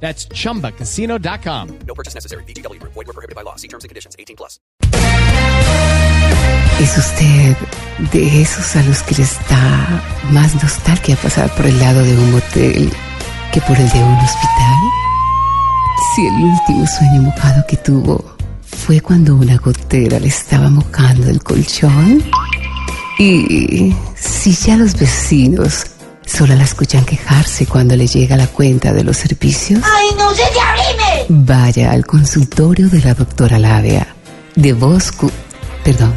That's chumbacasino.com. No purchase necessary. BGW. Void were prohibited by law. See terms and conditions. 18 plus. ¿Es usted de esos a los que les da más nostalgia pasar por el lado de un motel que por el de un hospital? Si el último sueño mojado que tuvo fue cuando una gotera le estaba mojando el colchón. Y si ya los vecinos solo la escuchan quejarse cuando le llega la cuenta de los servicios. ¡Ay, no sé si abrime! Vaya al consultorio de la doctora Labia. De Voz... Perdón.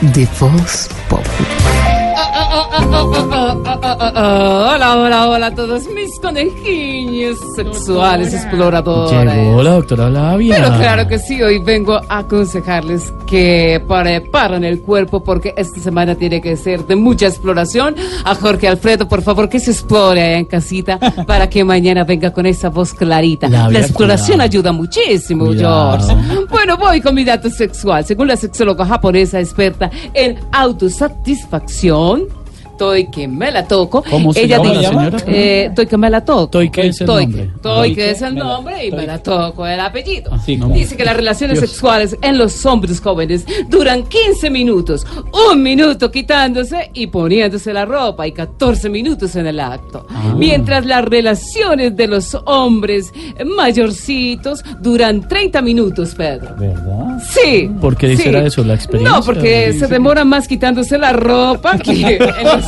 De Voz Pop. Hola, hola, hola a todos mis conejillos sexuales exploradores. Llegó la doctora Labia. Pero claro que sí, hoy vengo a aconsejarles que preparen el cuerpo porque esta semana tiene que ser de mucha exploración. A Jorge Alfredo, por favor, que se explore allá en casita para que mañana venga con esa voz clarita. La exploración cuidado. ayuda muchísimo, Cuidado. George. Bueno, voy con mi dato sexual. Según la sexóloga japonesa experta en autosatisfacción, 원 que me la toco. ¿Cómo se llama la señora? Eh, Toy que me la toco. Toy que es el nombre. Que que es el nombre y Toy me la que- toco el apellido. Dice que las relaciones Dios. sexuales en los hombres jóvenes duran 15 minutos, un minuto quitándose y poniéndose la ropa y 14 minutos en el acto. Ah. Mientras las relaciones de los hombres mayorcitos duran 30 minutos, Pedro. ¿Verdad? Sí. ¿Por qué sí. será eso? ¿La experiencia? No, porque se demora más quitándose la ropa que en los-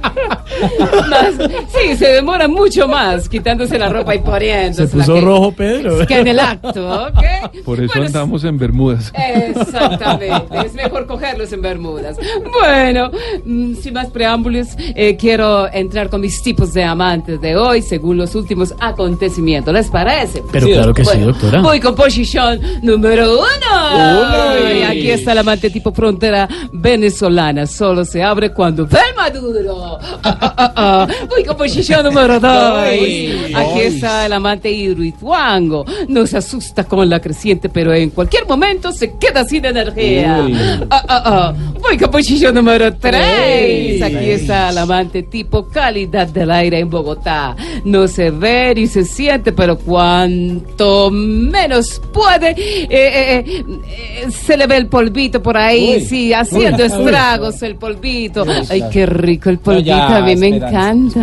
Más- sí, se demora mucho más quitándose la ropa y poniéndose Se puso rojo, Pedro. Que en el acto, ¿ok? Por eso Bueno, andamos en Bermudas. Exactamente, es mejor cogerlos en Bermudas. Bueno, mm, sin más preámbulos, eh, quiero entrar con mis tipos de amantes de hoy según los últimos acontecimientos. ¿Les parece? Pero claro que sí, doctora. Voy con posición número uno. Uy. Y aquí está el amante tipo frontera venezolana. Solo se abre cuando ve el maduro. Ah. Voy con posición número dos. Ay. Aquí está el amante hidroituango. No se asusta con la creciente, pero en cualquier momento se queda sin energía. Ah, ah, ah. Voy con posición número tres. Tres. Aquí está el amante tipo calidad del aire en Bogotá. No se ve ni se siente, pero cuanto menos puede, eh, eh, eh, se le ve el polvito por ahí, Uy. sí, haciendo Uy. estragos el polvito. Ay, qué rico el polvito, a mí me encanta.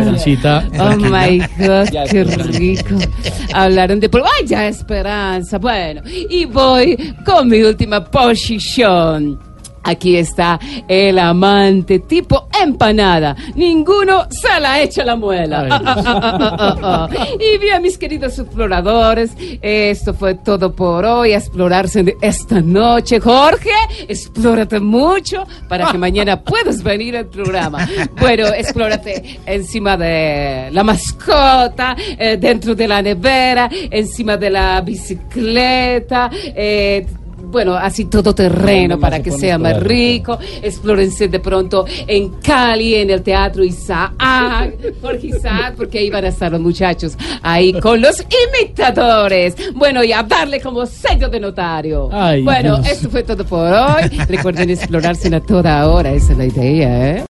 Oh my God, qué rico. Hablaron de polvo. ¡Ay, ya, Esperanza! Bueno, y voy con mi última posición. Aquí está el amante tipo empanada. Ninguno se la echa la muela. Y bien, mis queridos exploradores, esto fue todo por hoy. A explorarse de esta noche. Jorge, explórate mucho para que mañana puedas venir al programa. Bueno, explórate encima de la mascota, eh, dentro de la nevera, encima de la bicicleta. eh, bueno, así todo terreno ¿Dónde más para que sea más rico. Explórense de pronto en Cali, en el Teatro Isaac, Jorge Isaac, porque ahí van a estar los muchachos, ahí con los imitadores. Bueno, y a darle como sello de notario. Ay, bueno, Dios. esto fue todo por hoy. Recuerden explorarse a toda hora, esa es la idea, ¿eh?